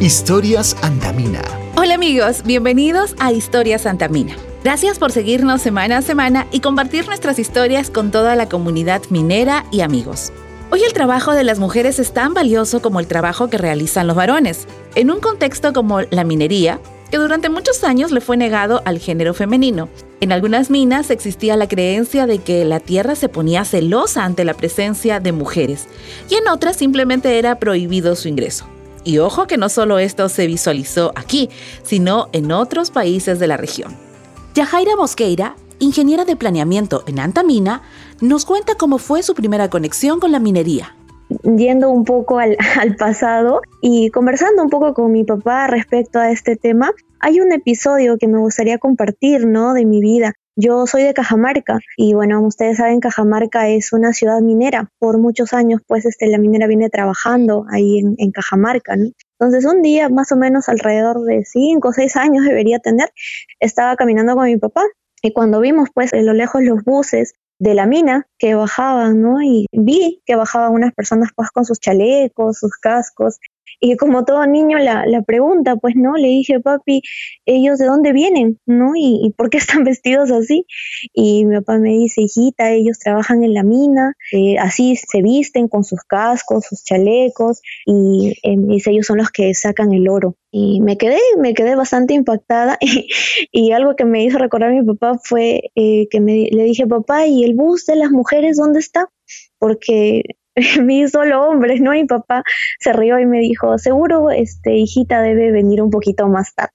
Historias Antamina. Hola amigos, bienvenidos a Historias Antamina. Gracias por seguirnos semana a semana y compartir nuestras historias con toda la comunidad minera y amigos. Hoy el trabajo de las mujeres es tan valioso como el trabajo que realizan los varones. En un contexto como la minería, que durante muchos años le fue negado al género femenino. En algunas minas existía la creencia de que la tierra se ponía celosa ante la presencia de mujeres y en otras simplemente era prohibido su ingreso. Y ojo que no solo esto se visualizó aquí, sino en otros países de la región. Yajaira Mosqueira, ingeniera de planeamiento en Antamina, nos cuenta cómo fue su primera conexión con la minería yendo un poco al, pasado y conversando un poco con mi papá respecto a este tema, hay un episodio que me gustaría compartir, ¿no? De mi vida. Yo soy de Cajamarca y bueno, ustedes saben, Cajamarca es una ciudad minera. Por muchos años, pues, este, la minera viene trabajando ahí en, en Cajamarca, ¿no? Entonces, un día, más o menos alrededor de 5 o 6 años debería tener, estaba caminando con mi papá y cuando vimos, pues, en lo lejos los buses de la mina que bajaban, ¿no? Y vi que bajaban unas personas pues con sus chalecos, sus cascos, y como todo niño la, la, pregunta, pues no, le dije, papi, ¿ellos de dónde vienen? ¿No? ¿Y, por qué están vestidos así? Y mi papá me dice, hijita, ellos trabajan en la mina, eh, así se visten con sus cascos, sus chalecos, y eh, dice, ellos son los que sacan el oro. Y me quedé, me quedé bastante impactada y, algo que me hizo recordar a mi papá fue eh, que me, le dije, papá, ¿y el bus de las mujeres dónde está? Porque vi solo hombres, ¿no? Y papá se rió y me dijo, seguro, este, hijita debe venir un poquito más tarde.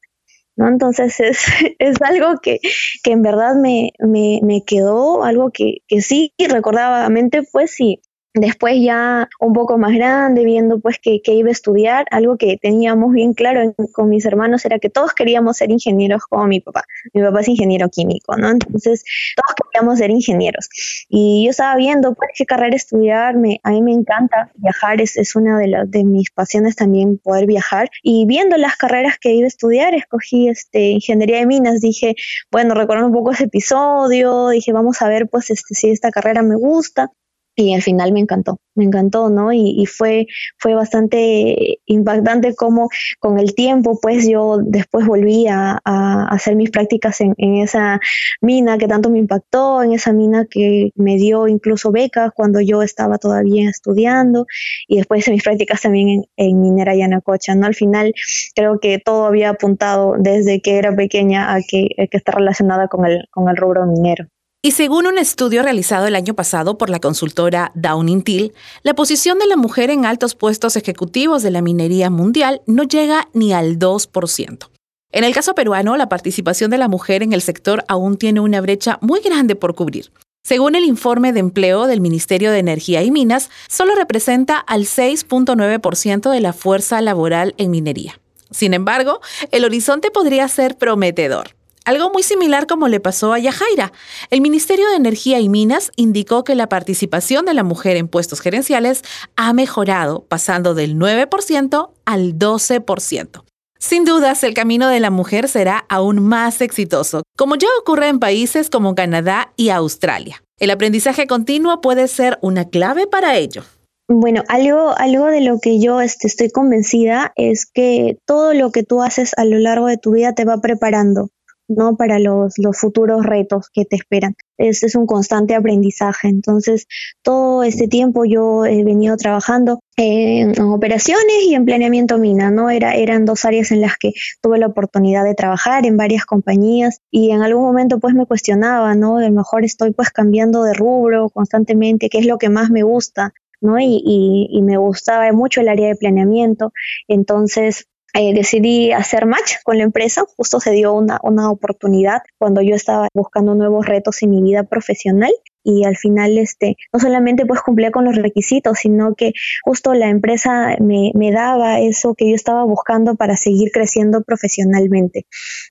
¿No? Entonces es, es algo que, que en verdad me, me, me quedó, algo que, que sí recordaba mente, pues sí, Después ya un poco más grande, viendo pues que, iba a estudiar, algo que teníamos bien claro con mis hermanos era que todos queríamos ser ingenieros como mi papá. Mi papá es ingeniero químico, ¿no? Entonces todos queríamos ser ingenieros. Y yo estaba viendo pues qué carrera estudiar, a mí me encanta viajar, es, es una de, las de mis pasiones también poder viajar. Y viendo las carreras que iba a estudiar, escogí este, ingeniería de minas, dije, bueno, recordando un poco ese episodio, dije, vamos a ver pues este, si esta carrera me gusta y al final me encantó, me encantó, ¿no? Y, fue, fue bastante impactante como con el tiempo, pues yo después volví a, hacer mis prácticas en, esa mina que tanto me impactó, en esa mina que me dio incluso becas cuando yo estaba todavía estudiando y después mis prácticas también en, en Minera Yanacocha, ¿no? Al final creo que todo había apuntado desde que era pequeña a que, a que está relacionada con el, con el rubro minero. Y según un estudio realizado el año pasado por la consultora Downing Till, la posición de la mujer en altos puestos ejecutivos de la minería mundial no llega ni al 2%. En el caso peruano, la participación de la mujer en el sector aún tiene una brecha muy grande por cubrir. Según el informe de empleo del Ministerio de Energía y Minas, solo representa al 6.9% de la fuerza laboral en minería. Sin embargo, el horizonte podría ser prometedor. Algo muy similar como le pasó a Yajaira. El Ministerio de Energía y Minas indicó que la participación de la mujer en puestos gerenciales ha mejorado, pasando del 9% al 12%. Sin dudas, el camino de la mujer será aún más exitoso, como ya ocurre en países como Canadá y Australia. El aprendizaje continuo puede ser una clave para ello. Bueno, algo, algo de lo que yo este, estoy convencida es que todo lo que tú haces a lo largo de tu vida te va preparando. ¿No? Para los, los futuros retos que te esperan. Este es un constante aprendizaje. Entonces, todo este tiempo yo he venido trabajando en operaciones y en planeamiento mina, ¿no? Era, eran dos áreas en las que tuve la oportunidad de trabajar en varias compañías y en algún momento pues me cuestionaba, ¿no? A lo mejor estoy pues cambiando de rubro constantemente, qué es lo que más me gusta, ¿no? Y, y, y me gustaba mucho el área de planeamiento. Entonces, eh, decidí hacer match con la empresa. Justo se dio una, una oportunidad cuando yo estaba buscando nuevos retos en mi vida profesional. Y al final este no solamente pues cumplía con los requisitos sino que justo la empresa me, me daba eso que yo estaba buscando para seguir creciendo profesionalmente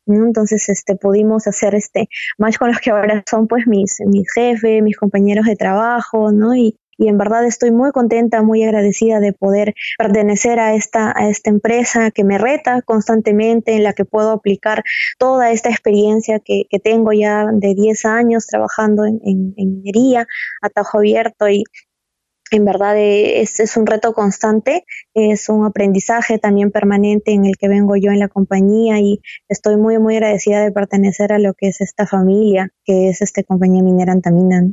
entonces este pudimos hacer este match con los que ahora son pues mis mis jefes mis compañeros de trabajo no y, y en verdad estoy muy contenta, muy agradecida de poder pertenecer a esta, a esta empresa que me reta constantemente, en la que puedo aplicar toda esta experiencia que, que tengo ya de 10 años trabajando en, en, en minería, atajo abierto y en verdad es, es, un reto constante, es un aprendizaje también permanente en el que vengo yo en la compañía y estoy muy, muy agradecida de pertenecer a lo que es esta familia, que es esta compañía minera Antamina.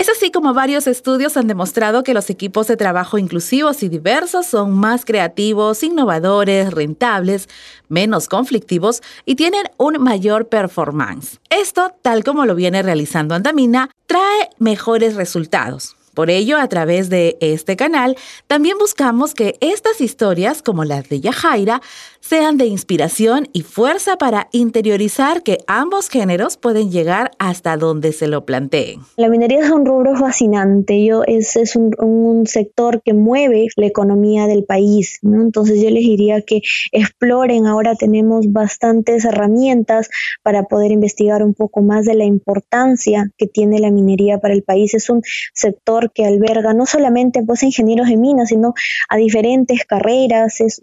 Es así como varios estudios han demostrado que los equipos de trabajo inclusivos y diversos son más creativos, innovadores, rentables, menos conflictivos y tienen un mayor performance. Esto, tal como lo viene realizando Andamina, trae mejores resultados. Por ello, a través de este canal, también buscamos que estas historias, como las de Yajaira, sean de inspiración y fuerza para interiorizar que ambos géneros pueden llegar hasta donde se lo planteen. La minería es un rubro fascinante, yo, es, es un, sector que mueve la economía del país, entonces yo les diría que exploren, ahora tenemos bastantes herramientas para poder investigar un poco más de la importancia que tiene la minería para el país. Es un sector que alberga no solamente pues ingenieros de minas, sino a diferentes carreras, es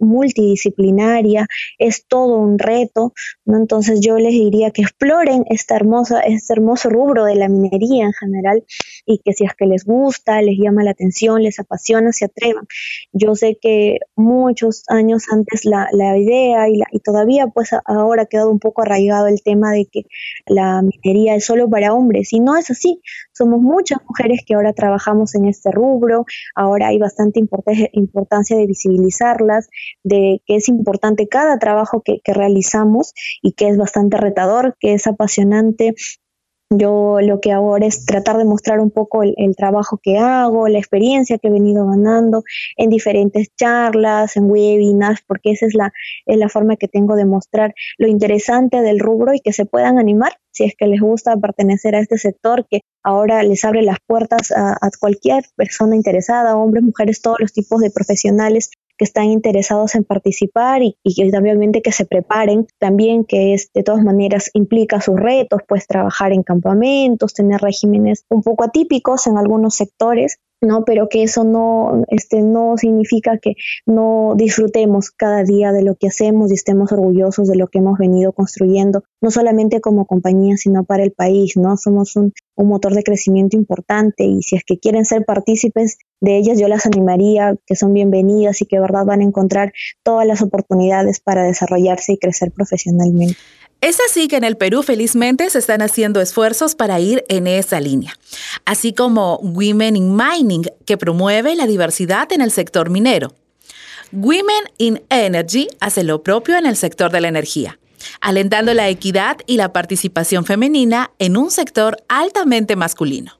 es todo un reto. Entonces yo les diría que exploren esta hermosa, este hermoso rubro de la minería en general y que si es que les gusta, les llama la atención, les apasiona, se atrevan. Yo sé que muchos años antes la, la idea y todavía pues ahora ha quedado un poco arraigado el tema de que la minería es solo para hombres y no es así. Somos muchas mujeres que ahora trabajamos en este rubro, ahora hay bastante importancia de visibilizarlas, de que es importante cada trabajo que, realizamos y que es bastante retador, que es apasionante yo lo que ahora es tratar de mostrar un poco el, trabajo que hago, la experiencia que he venido ganando en diferentes charlas, en webinars, porque esa es la, es la forma que tengo de mostrar lo interesante del rubro y que se puedan animar si es que les gusta pertenecer a este sector que ahora les abre las puertas a cualquier persona interesada, hombres, mujeres, todos los tipos de profesionales que están interesados en participar y, y obviamente que se preparen también, que es, de todas maneras implica sus retos, pues trabajar en campamentos, tener regímenes un poco atípicos en algunos sectores, ¿no? Pero que eso no, este, no significa que no disfrutemos cada día de lo que hacemos y estemos orgullosos de lo que hemos venido construyendo, no solamente como compañía, sino para el país, ¿no? Somos un, un motor de crecimiento importante y si es que quieren ser partícipes de ellas, yo las animaría, que son bienvenidas y que verdad van a encontrar todas las oportunidades para desarrollarse y crecer profesionalmente. Es así que en el Perú felizmente se están haciendo esfuerzos para ir en esa línea, así como Women in Mining, que promueve la diversidad en el sector minero. Women in Energy hace lo propio en el sector de la energía, alentando la equidad y la participación femenina en un sector altamente masculino.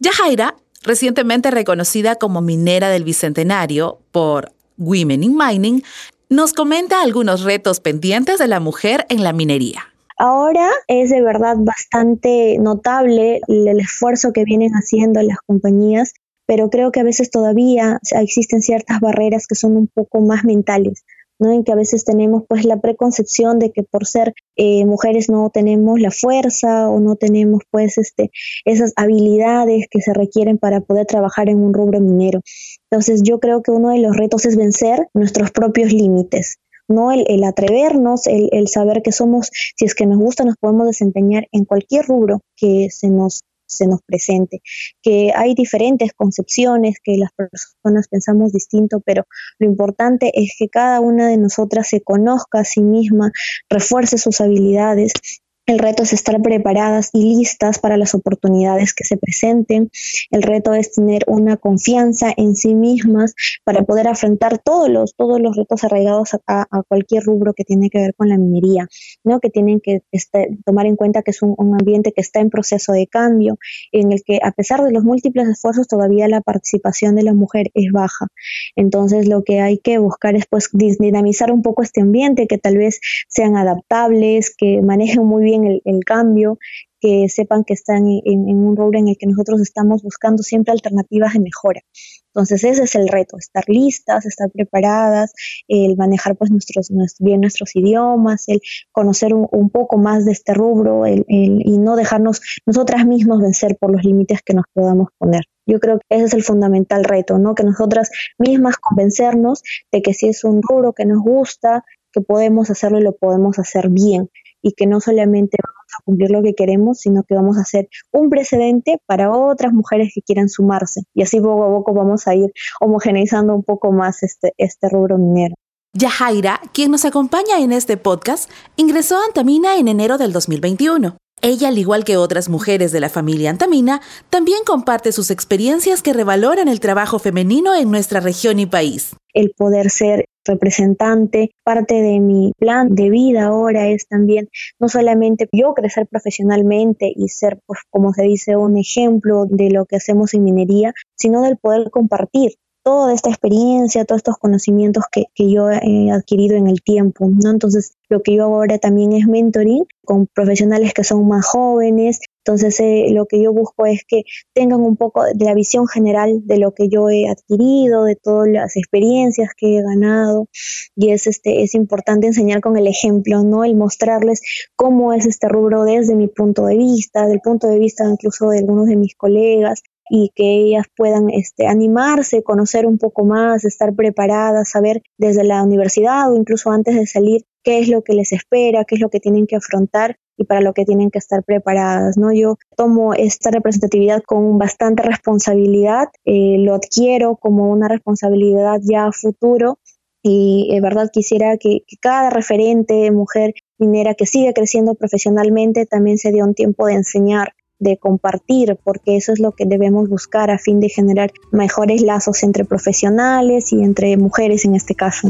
Yajaira, recientemente reconocida como minera del Bicentenario por Women in Mining, nos comenta algunos retos pendientes de la mujer en la minería. Ahora es de verdad bastante notable el esfuerzo que vienen haciendo las compañías, pero creo que a veces todavía existen ciertas barreras que son un poco más mentales. ¿No? En que a veces tenemos pues la preconcepción de que por ser eh, mujeres no tenemos la fuerza o no tenemos pues este, esas habilidades que se requieren para poder trabajar en un rubro minero. Entonces yo creo que uno de los retos es vencer nuestros propios límites. ¿no? El, atrevernos, el, el, saber que somos, si es que nos gusta, nos podemos desempeñar en cualquier rubro que se nos se nos presente, que hay diferentes concepciones, que las personas pensamos distinto, pero lo importante es que cada una de nosotras se conozca a sí misma, refuerce sus habilidades el reto es estar preparadas y listas para las oportunidades que se presenten. El reto es tener una confianza en sí mismas para poder afrontar todos los, todos los retos arraigados a, cualquier rubro que tiene que ver con la minería, ¿no? que tienen que este, tomar en cuenta que es un, ambiente que está en proceso de cambio, en el que a pesar de los múltiples esfuerzos todavía la participación de la mujer es baja. Entonces lo que hay que buscar es pues dinamizar un poco este ambiente, que tal vez sean adaptables, que manejen muy bien el, cambio, que sepan que están en, un rubro en el que nosotros estamos buscando siempre alternativas de mejora. Entonces ese es el reto, estar listas, estar preparadas, el manejar pues nuestros, bien nuestros idiomas, el conocer un, poco más de este rubro el, y no dejarnos nosotras mismas vencer por los límites que nos podamos poner. Yo creo que ese es el fundamental reto, ¿no? Que nosotras mismas convencernos de que si es un rubro que nos gusta, que podemos hacerlo y lo podemos hacer bien y que no solamente vamos a cumplir lo que queremos, sino que vamos a ser un precedente para otras mujeres que quieran sumarse. Y así poco a poco vamos a ir homogeneizando un poco más este, este rubro minero. Yajaira, quien nos acompaña en este podcast, ingresó a Antamina en enero del 2021. Ella, al igual que otras mujeres de la familia Antamina, también comparte sus experiencias que revaloran el trabajo femenino en nuestra región y país. El poder ser representante, parte de mi plan de vida ahora es también no solamente yo crecer profesionalmente y ser, pues, como se dice, un ejemplo de lo que hacemos en minería, sino del poder compartir toda esta experiencia, todos estos conocimientos que, que, yo he adquirido en el tiempo, ¿no? Entonces, lo que yo hago ahora también es mentoring con profesionales que son más jóvenes. Entonces, eh, lo que yo busco es que tengan un poco de la visión general de lo que yo he adquirido, de todas las experiencias que he ganado. Y es, este, es importante enseñar con el ejemplo, ¿no? El mostrarles cómo es este rubro desde mi punto de vista, del punto de vista incluso de algunos de mis colegas, y que ellas puedan este, animarse, conocer un poco más, estar preparadas, saber desde la universidad o incluso antes de salir qué es lo que les espera, qué es lo que tienen que afrontar y para lo que tienen que estar preparadas, ¿no? Yo tomo esta representatividad con bastante responsabilidad, eh, lo adquiero como una responsabilidad ya a futuro y de verdad quisiera que, que, cada referente mujer minera que sigue creciendo profesionalmente también se dé un tiempo de enseñar de compartir, porque eso es lo que debemos buscar a fin de generar mejores lazos entre profesionales y entre mujeres en este caso.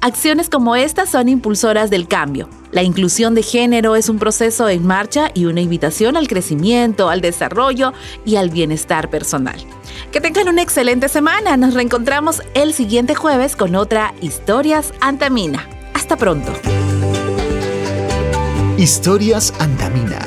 Acciones como estas son impulsoras del cambio. La inclusión de género es un proceso en marcha y una invitación al crecimiento, al desarrollo y al bienestar personal. Que tengan una excelente semana. Nos reencontramos el siguiente jueves con otra Historias Antamina. Hasta pronto. Historias Antamina